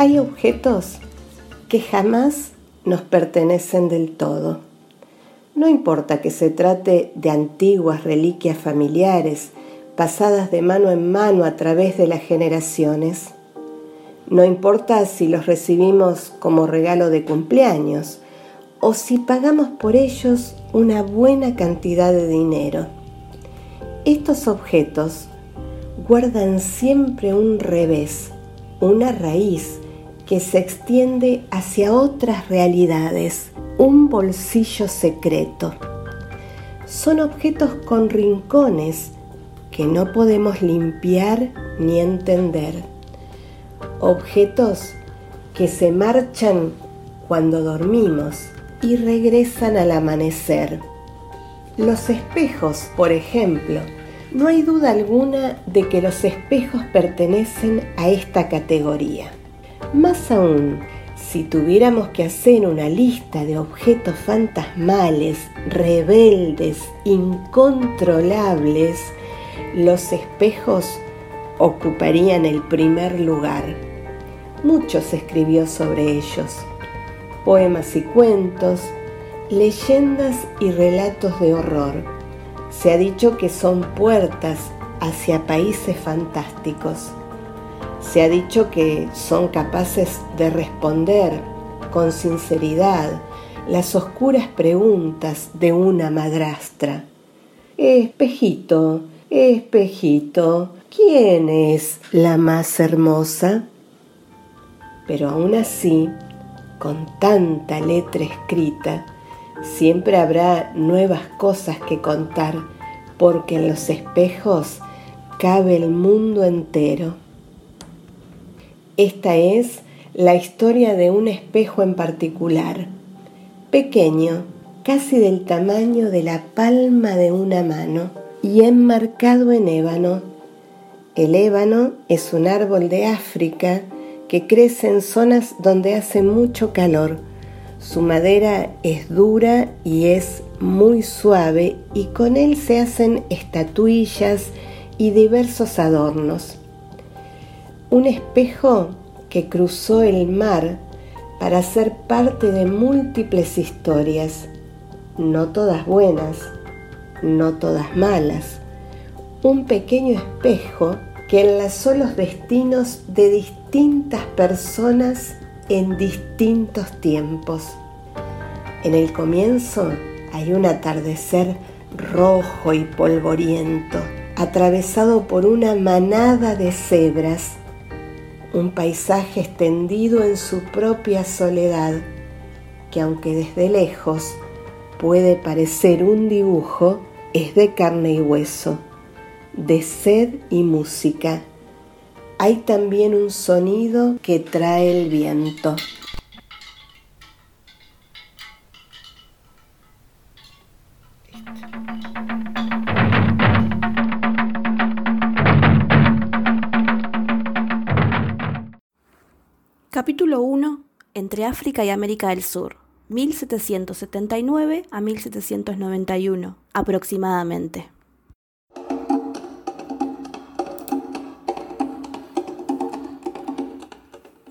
Hay objetos que jamás nos pertenecen del todo. No importa que se trate de antiguas reliquias familiares, pasadas de mano en mano a través de las generaciones. No importa si los recibimos como regalo de cumpleaños o si pagamos por ellos una buena cantidad de dinero. Estos objetos guardan siempre un revés, una raíz que se extiende hacia otras realidades, un bolsillo secreto. Son objetos con rincones que no podemos limpiar ni entender. Objetos que se marchan cuando dormimos y regresan al amanecer. Los espejos, por ejemplo, no hay duda alguna de que los espejos pertenecen a esta categoría. Más aún, si tuviéramos que hacer una lista de objetos fantasmales, rebeldes, incontrolables, los espejos ocuparían el primer lugar. Mucho se escribió sobre ellos. Poemas y cuentos, leyendas y relatos de horror. Se ha dicho que son puertas hacia países fantásticos. Se ha dicho que son capaces de responder con sinceridad las oscuras preguntas de una madrastra. Espejito, espejito, ¿quién es la más hermosa? Pero aún así, con tanta letra escrita, siempre habrá nuevas cosas que contar, porque en los espejos cabe el mundo entero. Esta es la historia de un espejo en particular, pequeño, casi del tamaño de la palma de una mano y enmarcado en ébano. El ébano es un árbol de África que crece en zonas donde hace mucho calor. Su madera es dura y es muy suave y con él se hacen estatuillas y diversos adornos. Un espejo que cruzó el mar para ser parte de múltiples historias, no todas buenas, no todas malas. Un pequeño espejo que enlazó los destinos de distintas personas en distintos tiempos. En el comienzo hay un atardecer rojo y polvoriento, atravesado por una manada de cebras, un paisaje extendido en su propia soledad, que aunque desde lejos puede parecer un dibujo, es de carne y hueso, de sed y música. Hay también un sonido que trae el viento. Capítulo 1. Entre África y América del Sur. 1779 a 1791 aproximadamente.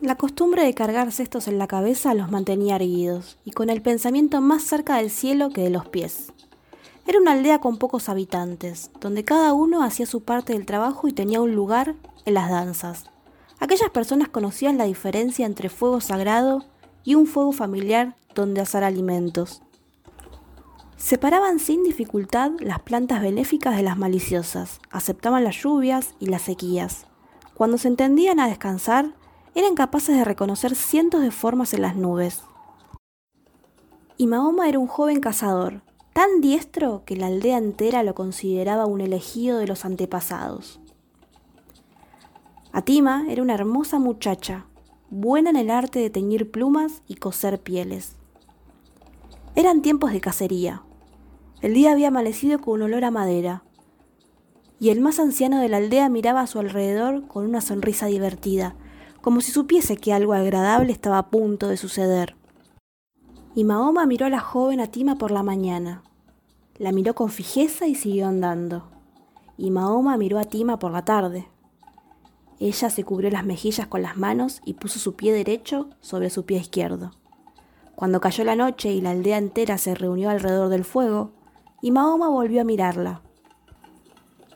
La costumbre de cargar cestos en la cabeza los mantenía erguidos y con el pensamiento más cerca del cielo que de los pies. Era una aldea con pocos habitantes, donde cada uno hacía su parte del trabajo y tenía un lugar en las danzas. Aquellas personas conocían la diferencia entre fuego sagrado y un fuego familiar donde asar alimentos. Separaban sin dificultad las plantas benéficas de las maliciosas, aceptaban las lluvias y las sequías. Cuando se entendían a descansar, eran capaces de reconocer cientos de formas en las nubes. Y Mahoma era un joven cazador, tan diestro que la aldea entera lo consideraba un elegido de los antepasados. Atima era una hermosa muchacha, buena en el arte de teñir plumas y coser pieles. Eran tiempos de cacería. El día había amanecido con un olor a madera, y el más anciano de la aldea miraba a su alrededor con una sonrisa divertida, como si supiese que algo agradable estaba a punto de suceder. Y Mahoma miró a la joven Atima por la mañana. La miró con fijeza y siguió andando. Y Mahoma miró a Atima por la tarde. Ella se cubrió las mejillas con las manos y puso su pie derecho sobre su pie izquierdo. Cuando cayó la noche y la aldea entera se reunió alrededor del fuego, y Mahoma volvió a mirarla.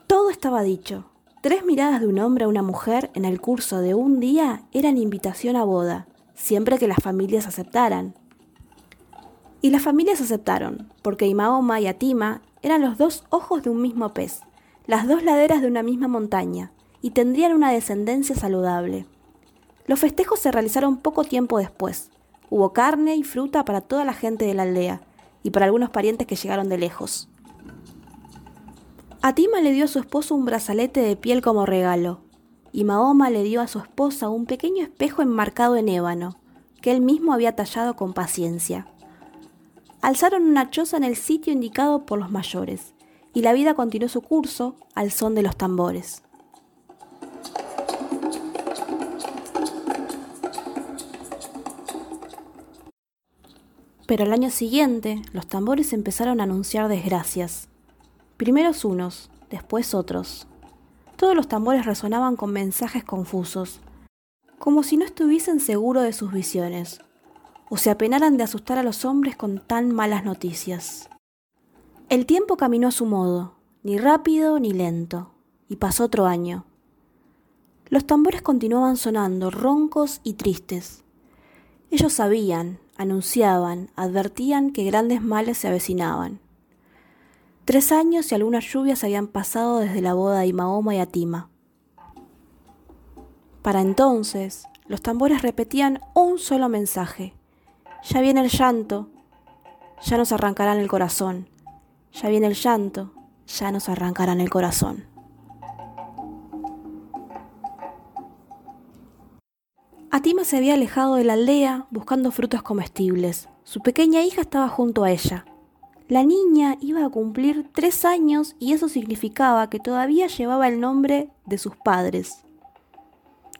Todo estaba dicho. Tres miradas de un hombre a una mujer en el curso de un día eran invitación a boda, siempre que las familias aceptaran. Y las familias aceptaron, porque Imaoma y Atima eran los dos ojos de un mismo pez, las dos laderas de una misma montaña, y tendrían una descendencia saludable. Los festejos se realizaron poco tiempo después. Hubo carne y fruta para toda la gente de la aldea, y para algunos parientes que llegaron de lejos. Atima le dio a su esposo un brazalete de piel como regalo, y Mahoma le dio a su esposa un pequeño espejo enmarcado en ébano, que él mismo había tallado con paciencia. Alzaron una choza en el sitio indicado por los mayores, y la vida continuó su curso al son de los tambores. Pero al año siguiente, los tambores empezaron a anunciar desgracias. Primeros unos, después otros. Todos los tambores resonaban con mensajes confusos, como si no estuviesen seguros de sus visiones, o se apenaran de asustar a los hombres con tan malas noticias. El tiempo caminó a su modo, ni rápido ni lento, y pasó otro año. Los tambores continuaban sonando, roncos y tristes. Ellos sabían, anunciaban, advertían que grandes males se avecinaban. Tres años y algunas lluvias habían pasado desde la boda de Mahoma y Atima. Para entonces, los tambores repetían un solo mensaje. Ya viene el llanto, ya nos arrancarán el corazón. Ya viene el llanto, ya nos arrancarán el corazón. Atima se había alejado de la aldea buscando frutos comestibles. Su pequeña hija estaba junto a ella. La niña iba a cumplir tres años y eso significaba que todavía llevaba el nombre de sus padres.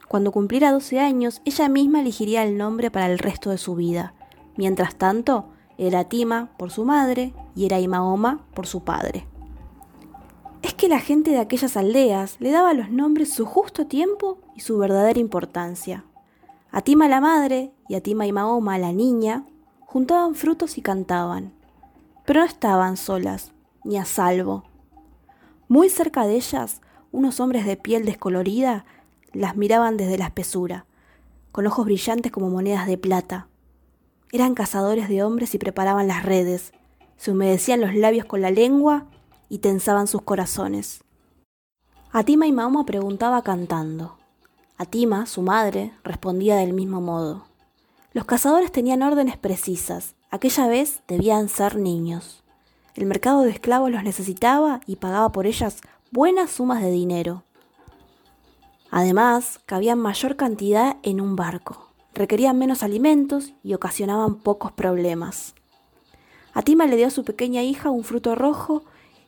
Cuando cumpliera 12 años, ella misma elegiría el nombre para el resto de su vida. Mientras tanto, era Tima por su madre y era Imaoma por su padre. Es que la gente de aquellas aldeas le daba a los nombres su justo tiempo y su verdadera importancia. A Tima la madre y a Tima y Mahoma la niña juntaban frutos y cantaban pero no estaban solas, ni a salvo. Muy cerca de ellas, unos hombres de piel descolorida las miraban desde la espesura, con ojos brillantes como monedas de plata. Eran cazadores de hombres y preparaban las redes, se humedecían los labios con la lengua y tensaban sus corazones. Atima y Mahoma preguntaba cantando. Atima, su madre, respondía del mismo modo. Los cazadores tenían órdenes precisas, Aquella vez debían ser niños. El mercado de esclavos los necesitaba y pagaba por ellas buenas sumas de dinero. Además, cabían mayor cantidad en un barco, requerían menos alimentos y ocasionaban pocos problemas. Atima le dio a su pequeña hija un fruto rojo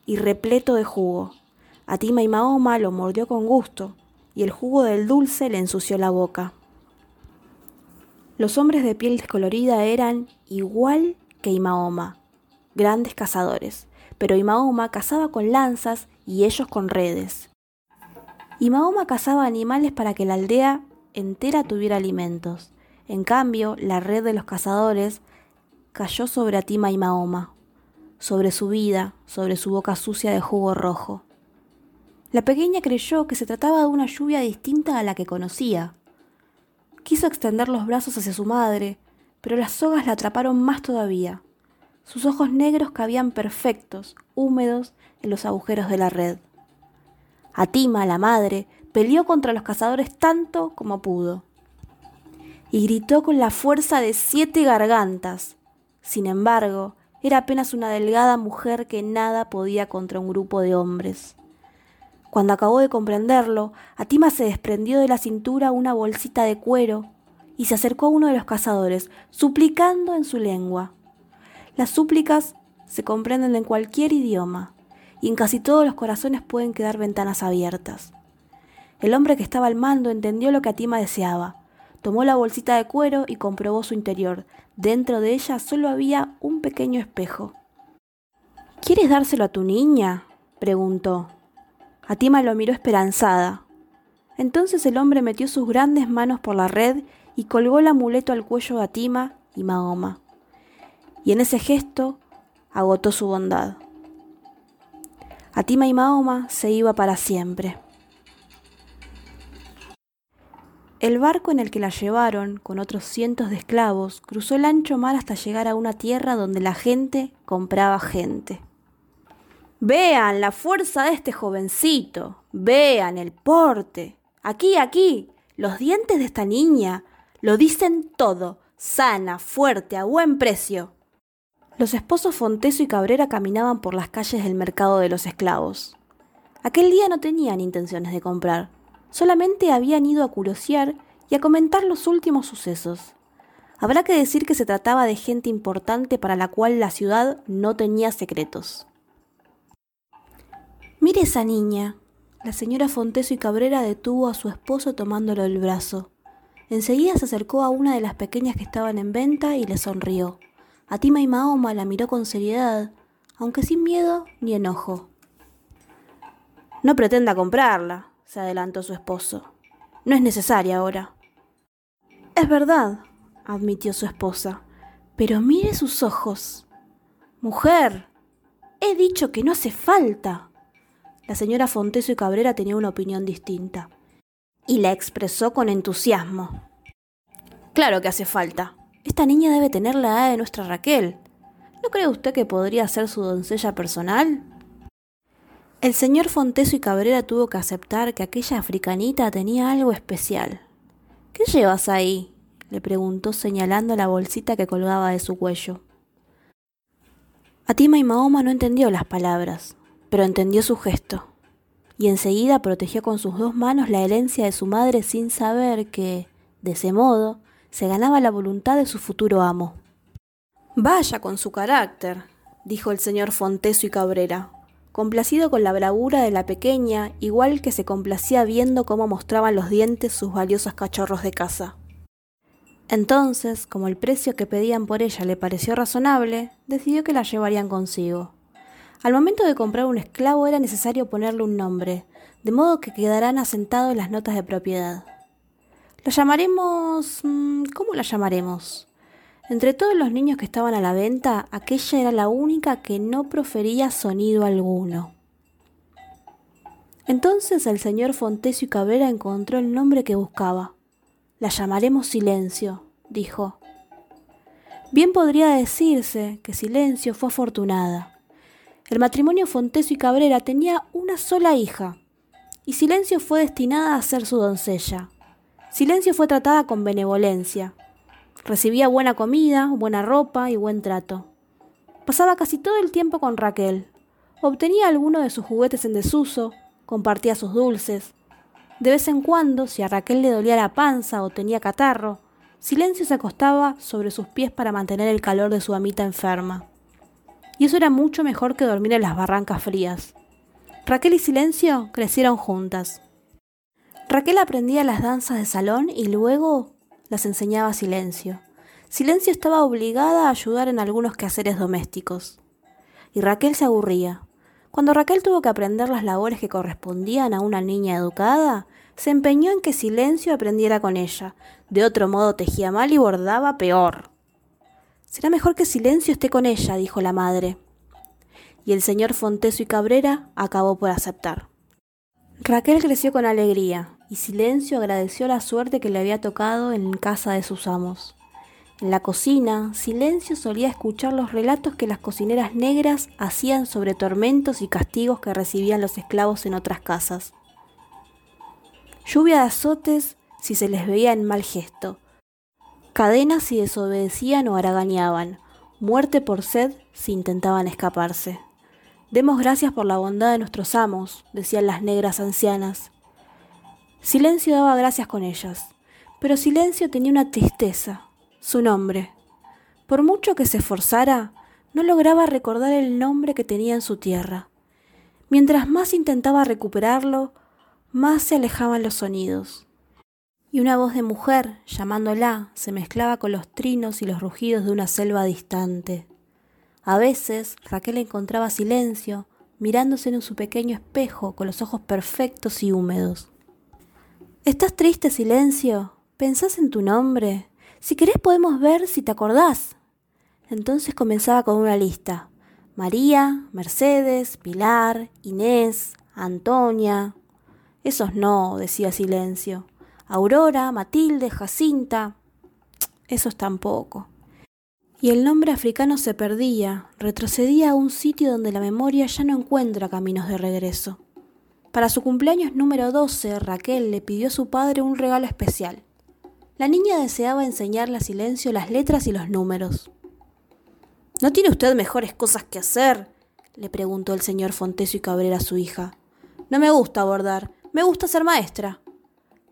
y repleto de jugo. Atima y Mahoma lo mordió con gusto, y el jugo del dulce le ensució la boca. Los hombres de piel descolorida eran igual que Imaoma, grandes cazadores, pero Imaoma cazaba con lanzas y ellos con redes. Imaoma cazaba animales para que la aldea entera tuviera alimentos. En cambio, la red de los cazadores cayó sobre Atima y Mahoma, sobre su vida, sobre su boca sucia de jugo rojo. La pequeña creyó que se trataba de una lluvia distinta a la que conocía, Quiso extender los brazos hacia su madre, pero las sogas la atraparon más todavía. Sus ojos negros cabían perfectos, húmedos, en los agujeros de la red. Atima, la madre, peleó contra los cazadores tanto como pudo. Y gritó con la fuerza de siete gargantas. Sin embargo, era apenas una delgada mujer que nada podía contra un grupo de hombres. Cuando acabó de comprenderlo, Atima se desprendió de la cintura una bolsita de cuero y se acercó a uno de los cazadores, suplicando en su lengua. Las súplicas se comprenden en cualquier idioma, y en casi todos los corazones pueden quedar ventanas abiertas. El hombre que estaba al mando entendió lo que Atima deseaba. Tomó la bolsita de cuero y comprobó su interior. Dentro de ella solo había un pequeño espejo. ¿Quieres dárselo a tu niña? preguntó. Atima lo miró esperanzada. Entonces el hombre metió sus grandes manos por la red y colgó el amuleto al cuello de Atima y Mahoma. Y en ese gesto agotó su bondad. Atima y Mahoma se iba para siempre. El barco en el que la llevaron, con otros cientos de esclavos, cruzó el ancho mar hasta llegar a una tierra donde la gente compraba gente. Vean la fuerza de este jovencito, vean el porte. Aquí, aquí, los dientes de esta niña lo dicen todo, sana, fuerte, a buen precio. Los esposos Fonteso y Cabrera caminaban por las calles del mercado de los esclavos. Aquel día no tenían intenciones de comprar, solamente habían ido a curiosear y a comentar los últimos sucesos. Habrá que decir que se trataba de gente importante para la cual la ciudad no tenía secretos. Mire esa niña. La señora Fonteso y Cabrera detuvo a su esposo tomándolo del brazo. Enseguida se acercó a una de las pequeñas que estaban en venta y le sonrió. Atima y Mahoma la miró con seriedad, aunque sin miedo ni enojo. No pretenda comprarla, se adelantó su esposo. No es necesaria ahora. Es verdad, admitió su esposa, pero mire sus ojos. Mujer, he dicho que no hace falta. La señora Fonteso y Cabrera tenía una opinión distinta, y la expresó con entusiasmo. Claro que hace falta. Esta niña debe tener la edad de nuestra Raquel. ¿No cree usted que podría ser su doncella personal? El señor Fonteso y Cabrera tuvo que aceptar que aquella africanita tenía algo especial. ¿Qué llevas ahí? le preguntó señalando la bolsita que colgaba de su cuello. Atima y Mahoma no entendió las palabras, pero entendió su gesto, y enseguida protegió con sus dos manos la herencia de su madre sin saber que, de ese modo, se ganaba la voluntad de su futuro amo. Vaya con su carácter, dijo el señor Fonteso y Cabrera, complacido con la bravura de la pequeña, igual que se complacía viendo cómo mostraban los dientes sus valiosos cachorros de casa. Entonces, como el precio que pedían por ella le pareció razonable, decidió que la llevarían consigo. Al momento de comprar un esclavo era necesario ponerle un nombre, de modo que quedarán asentados las notas de propiedad. La llamaremos... Mm, ¿Cómo la llamaremos? Entre todos los niños que estaban a la venta, aquella era la única que no profería sonido alguno. Entonces el señor Fontesio y Cabrera encontró el nombre que buscaba. La llamaremos Silencio, dijo. Bien podría decirse que Silencio fue afortunada. El matrimonio Fonteso y Cabrera tenía una sola hija, y Silencio fue destinada a ser su doncella. Silencio fue tratada con benevolencia. Recibía buena comida, buena ropa y buen trato. Pasaba casi todo el tiempo con Raquel. Obtenía alguno de sus juguetes en desuso, compartía sus dulces. De vez en cuando, si a Raquel le dolía la panza o tenía catarro, Silencio se acostaba sobre sus pies para mantener el calor de su amita enferma y eso era mucho mejor que dormir en las barrancas frías. Raquel y Silencio crecieron juntas. Raquel aprendía las danzas de salón y luego las enseñaba Silencio. Silencio estaba obligada a ayudar en algunos quehaceres domésticos. Y Raquel se aburría. Cuando Raquel tuvo que aprender las labores que correspondían a una niña educada, se empeñó en que Silencio aprendiera con ella. De otro modo tejía mal y bordaba peor. Será mejor que Silencio esté con ella, dijo la madre. Y el señor Fonteso y Cabrera acabó por aceptar. Raquel creció con alegría, y Silencio agradeció la suerte que le había tocado en casa de sus amos. En la cocina, Silencio solía escuchar los relatos que las cocineras negras hacían sobre tormentos y castigos que recibían los esclavos en otras casas. Lluvia de azotes si se les veía en mal gesto, cadenas si desobedecían o haraganeaban, muerte por sed si intentaban escaparse. Demos gracias por la bondad de nuestros amos, decían las negras ancianas. Silencio daba gracias con ellas, pero Silencio tenía una tristeza, su nombre. Por mucho que se esforzara, no lograba recordar el nombre que tenía en su tierra. Mientras más intentaba recuperarlo, más se alejaban los sonidos y una voz de mujer, llamándola, se mezclaba con los trinos y los rugidos de una selva distante. A veces Raquel encontraba silencio, mirándose en su pequeño espejo con los ojos perfectos y húmedos. ¿Estás triste, silencio? ¿Pensás en tu nombre? Si querés podemos ver si te acordás. Entonces comenzaba con una lista. María, Mercedes, Pilar, Inés, Antonia. Esos no, decía Silencio. Aurora, Matilde, Jacinta. Esos tampoco. Y el nombre africano se perdía, retrocedía a un sitio donde la memoria ya no encuentra caminos de regreso. Para su cumpleaños número 12, Raquel le pidió a su padre un regalo especial. La niña deseaba enseñarle a Silencio las letras y los números. ¿No tiene usted mejores cosas que hacer? le preguntó el señor Fontesio y Cabrera a su hija. No me gusta bordar, me gusta ser maestra.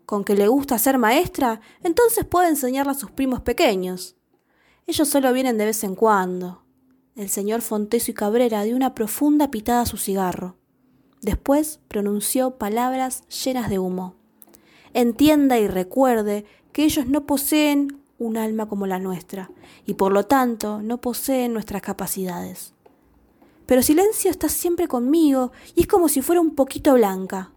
¿Con que le gusta ser maestra? Entonces puede enseñarle a sus primos pequeños. Ellos solo vienen de vez en cuando. El señor Fontesio y Cabrera dio una profunda pitada a su cigarro. Después pronunció palabras llenas de humo. Entienda y recuerde que ellos no poseen un alma como la nuestra, y por lo tanto no poseen nuestras capacidades. Pero Silencio está siempre conmigo y es como si fuera un poquito blanca.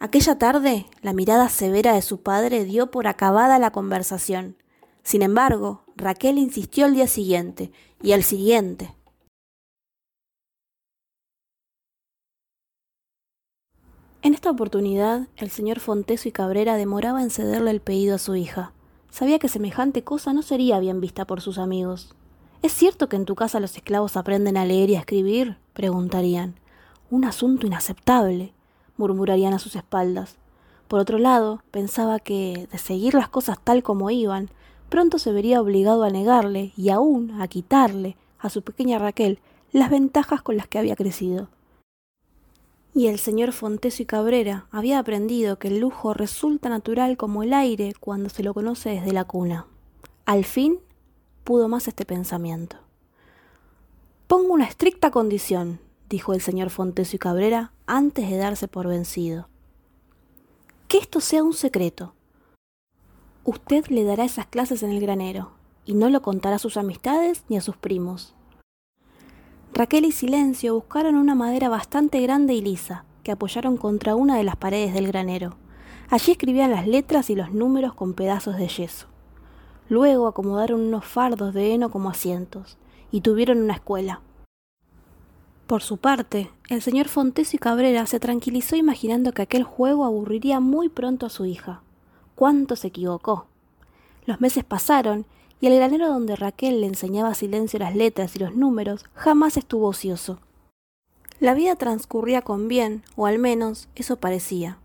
Aquella tarde, la mirada severa de su padre dio por acabada la conversación. Sin embargo, Raquel insistió al día siguiente y al siguiente. En esta oportunidad, el señor Fonteso y Cabrera demoraba en cederle el pedido a su hija. Sabía que semejante cosa no sería bien vista por sus amigos. ¿Es cierto que en tu casa los esclavos aprenden a leer y a escribir? preguntarían. Un asunto inaceptable, murmurarían a sus espaldas. Por otro lado, pensaba que, de seguir las cosas tal como iban, pronto se vería obligado a negarle y aún a quitarle a su pequeña Raquel las ventajas con las que había crecido. Y el señor Fonteso y Cabrera había aprendido que el lujo resulta natural como el aire cuando se lo conoce desde la cuna. Al fin pudo más este pensamiento. Pongo una estricta condición, dijo el señor Fonteso y Cabrera antes de darse por vencido. Que esto sea un secreto. Usted le dará esas clases en el granero, y no lo contará a sus amistades ni a sus primos. Raquel y Silencio buscaron una madera bastante grande y lisa, que apoyaron contra una de las paredes del granero. Allí escribían las letras y los números con pedazos de yeso. Luego acomodaron unos fardos de heno como asientos, y tuvieron una escuela. Por su parte, el señor Fontes y Cabrera se tranquilizó imaginando que aquel juego aburriría muy pronto a su hija. ¿Cuánto se equivocó? Los meses pasaron y el granero donde Raquel le enseñaba silencio las letras y los números jamás estuvo ocioso. La vida transcurría con bien, o al menos eso parecía.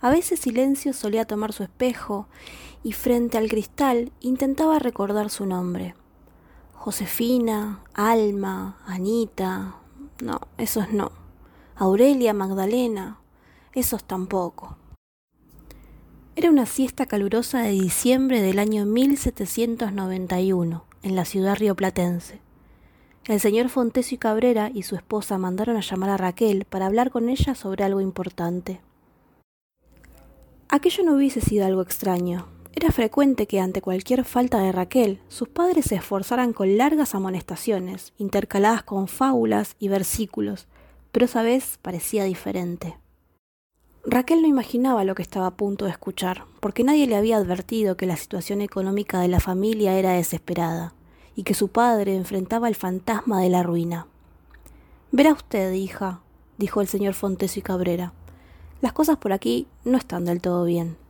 A veces Silencio solía tomar su espejo y frente al cristal intentaba recordar su nombre. Josefina, Alma, Anita. No, esos no. Aurelia, Magdalena. Esos tampoco. Era una siesta calurosa de diciembre del año 1791, en la ciudad rioplatense. El señor Fontesio y Cabrera y su esposa mandaron a llamar a Raquel para hablar con ella sobre algo importante. Aquello no hubiese sido algo extraño. Era frecuente que ante cualquier falta de Raquel, sus padres se esforzaran con largas amonestaciones, intercaladas con fábulas y versículos, pero esa vez parecía diferente. Raquel no imaginaba lo que estaba a punto de escuchar, porque nadie le había advertido que la situación económica de la familia era desesperada, y que su padre enfrentaba el fantasma de la ruina. Verá usted, hija, dijo el señor Fontesio y Cabrera, las cosas por aquí no están del todo bien.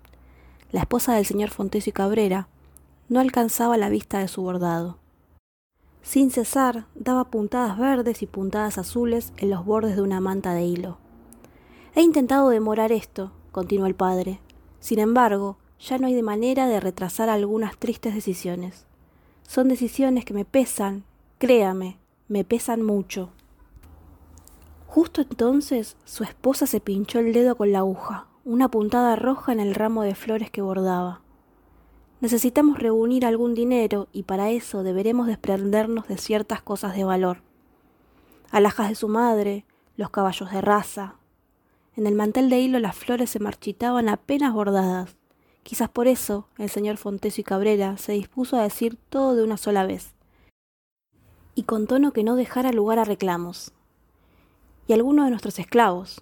La esposa del señor Fontesio y Cabrera no alcanzaba la vista de su bordado. Sin cesar, daba puntadas verdes y puntadas azules en los bordes de una manta de hilo He intentado demorar esto, continuó el padre. Sin embargo, ya no hay de manera de retrasar algunas tristes decisiones. Son decisiones que me pesan, créame, me pesan mucho. Justo entonces su esposa se pinchó el dedo con la aguja, una puntada roja en el ramo de flores que bordaba. Necesitamos reunir algún dinero y para eso deberemos desprendernos de ciertas cosas de valor. Alhajas de su madre, los caballos de raza, en el mantel de hilo las flores se marchitaban apenas bordadas. Quizás por eso el señor Fontesio y Cabrera se dispuso a decir todo de una sola vez, y con tono que no dejara lugar a reclamos. Y alguno de nuestros esclavos.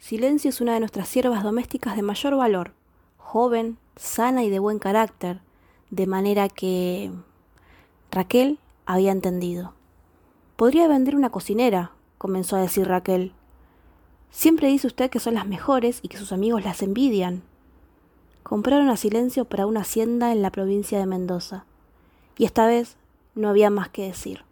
Silencio es una de nuestras siervas domésticas de mayor valor. joven, sana y de buen carácter, de manera que Raquel había entendido. Podría vender una cocinera, comenzó a decir Raquel. Siempre dice usted que son las mejores y que sus amigos las envidian. Compraron a silencio para una hacienda en la provincia de Mendoza, y esta vez no había más que decir.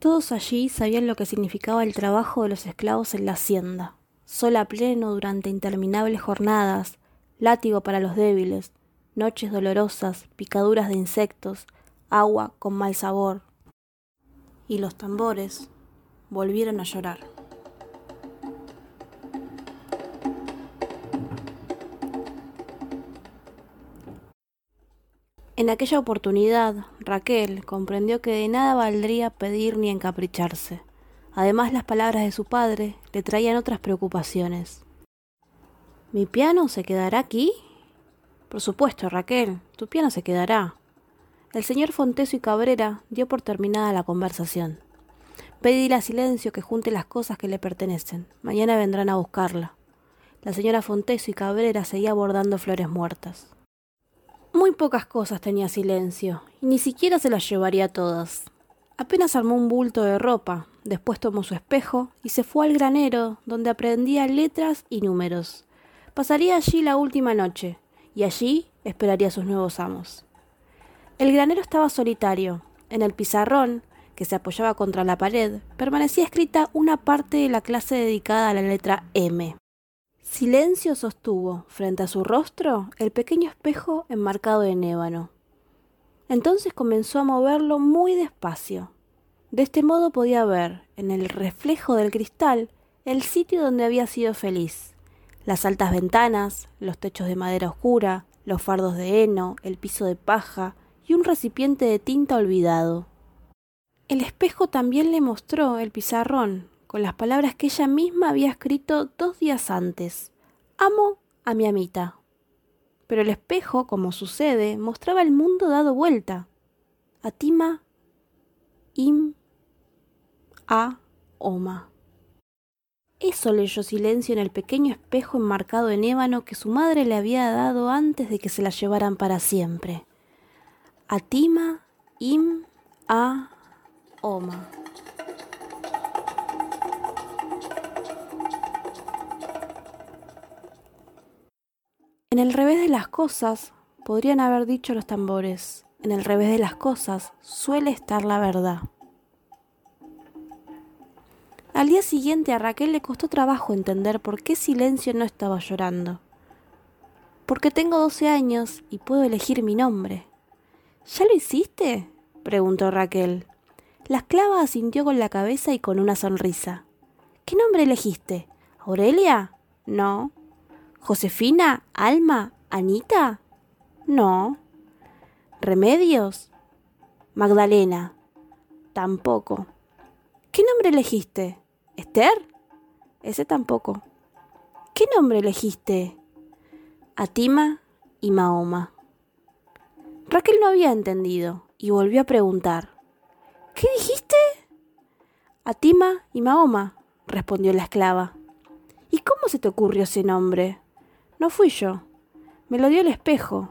Todos allí sabían lo que significaba el trabajo de los esclavos en la hacienda, sol a pleno durante interminables jornadas, látigo para los débiles, noches dolorosas, picaduras de insectos, agua con mal sabor. Y los tambores volvieron a llorar. En aquella oportunidad, Raquel comprendió que de nada valdría pedir ni encapricharse. Además, las palabras de su padre le traían otras preocupaciones. ¿Mi piano se quedará aquí? Por supuesto, Raquel, tu piano se quedará. El señor Fonteso y Cabrera dio por terminada la conversación. Pedíle a Silencio que junte las cosas que le pertenecen. Mañana vendrán a buscarla. La señora Fonteso y Cabrera seguía bordando flores muertas. Muy pocas cosas tenía Silencio, y ni siquiera se las llevaría todas. Apenas armó un bulto de ropa, después tomó su espejo y se fue al granero, donde aprendía letras y números. Pasaría allí la última noche, y allí esperaría a sus nuevos amos. El granero estaba solitario. En el pizarrón, que se apoyaba contra la pared, permanecía escrita una parte de la clase dedicada a la letra M. Silencio sostuvo, frente a su rostro, el pequeño espejo enmarcado en ébano. Entonces comenzó a moverlo muy despacio. De este modo podía ver, en el reflejo del cristal, el sitio donde había sido feliz. Las altas ventanas, los techos de madera oscura, los fardos de heno, el piso de paja y un recipiente de tinta olvidado. El espejo también le mostró el pizarrón, con las palabras que ella misma había escrito dos días antes. Amo a mi amita. Pero el espejo, como sucede, mostraba el mundo dado vuelta. Atima im a oma. Eso leyó silencio en el pequeño espejo enmarcado en ébano que su madre le había dado antes de que se la llevaran para siempre. Atima im a oma. En el revés de las cosas, podrían haber dicho los tambores, en el revés de las cosas suele estar la verdad. Al día siguiente a Raquel le costó trabajo entender por qué Silencio no estaba llorando. Porque tengo doce años y puedo elegir mi nombre. ¿Ya lo hiciste? preguntó Raquel. La esclava asintió con la cabeza y con una sonrisa. ¿Qué nombre elegiste? ¿Aurelia? No. ¿Josefina? ¿Alma? ¿Anita? No. ¿Remedios? Magdalena. Tampoco. ¿Qué nombre elegiste? ¿Esther? Ese tampoco. ¿Qué nombre elegiste? Atima y Mahoma. Raquel no había entendido y volvió a preguntar. ¿Qué dijiste? Atima y Mahoma, respondió la esclava. ¿Y cómo se te ocurrió ese nombre? No fui yo. Me lo dio el espejo.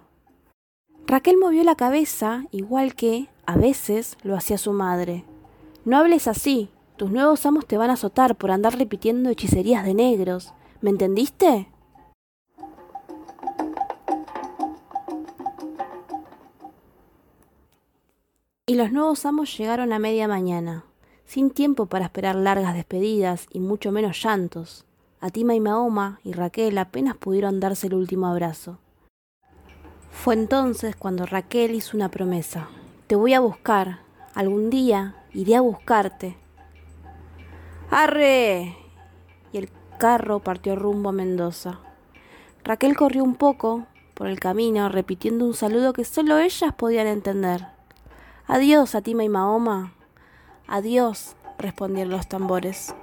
Raquel movió la cabeza, igual que, a veces, lo hacía su madre. No hables así. Tus nuevos amos te van a azotar por andar repitiendo hechicerías de negros. ¿Me entendiste? Y los nuevos amos llegaron a media mañana, sin tiempo para esperar largas despedidas y mucho menos llantos. Atima y Mahoma y Raquel apenas pudieron darse el último abrazo. Fue entonces cuando Raquel hizo una promesa. Te voy a buscar. Algún día iré a buscarte. ¡Arre! Y el carro partió rumbo a Mendoza. Raquel corrió un poco por el camino, repitiendo un saludo que solo ellas podían entender. Adiós, Atima y Mahoma. Adiós, respondieron los tambores.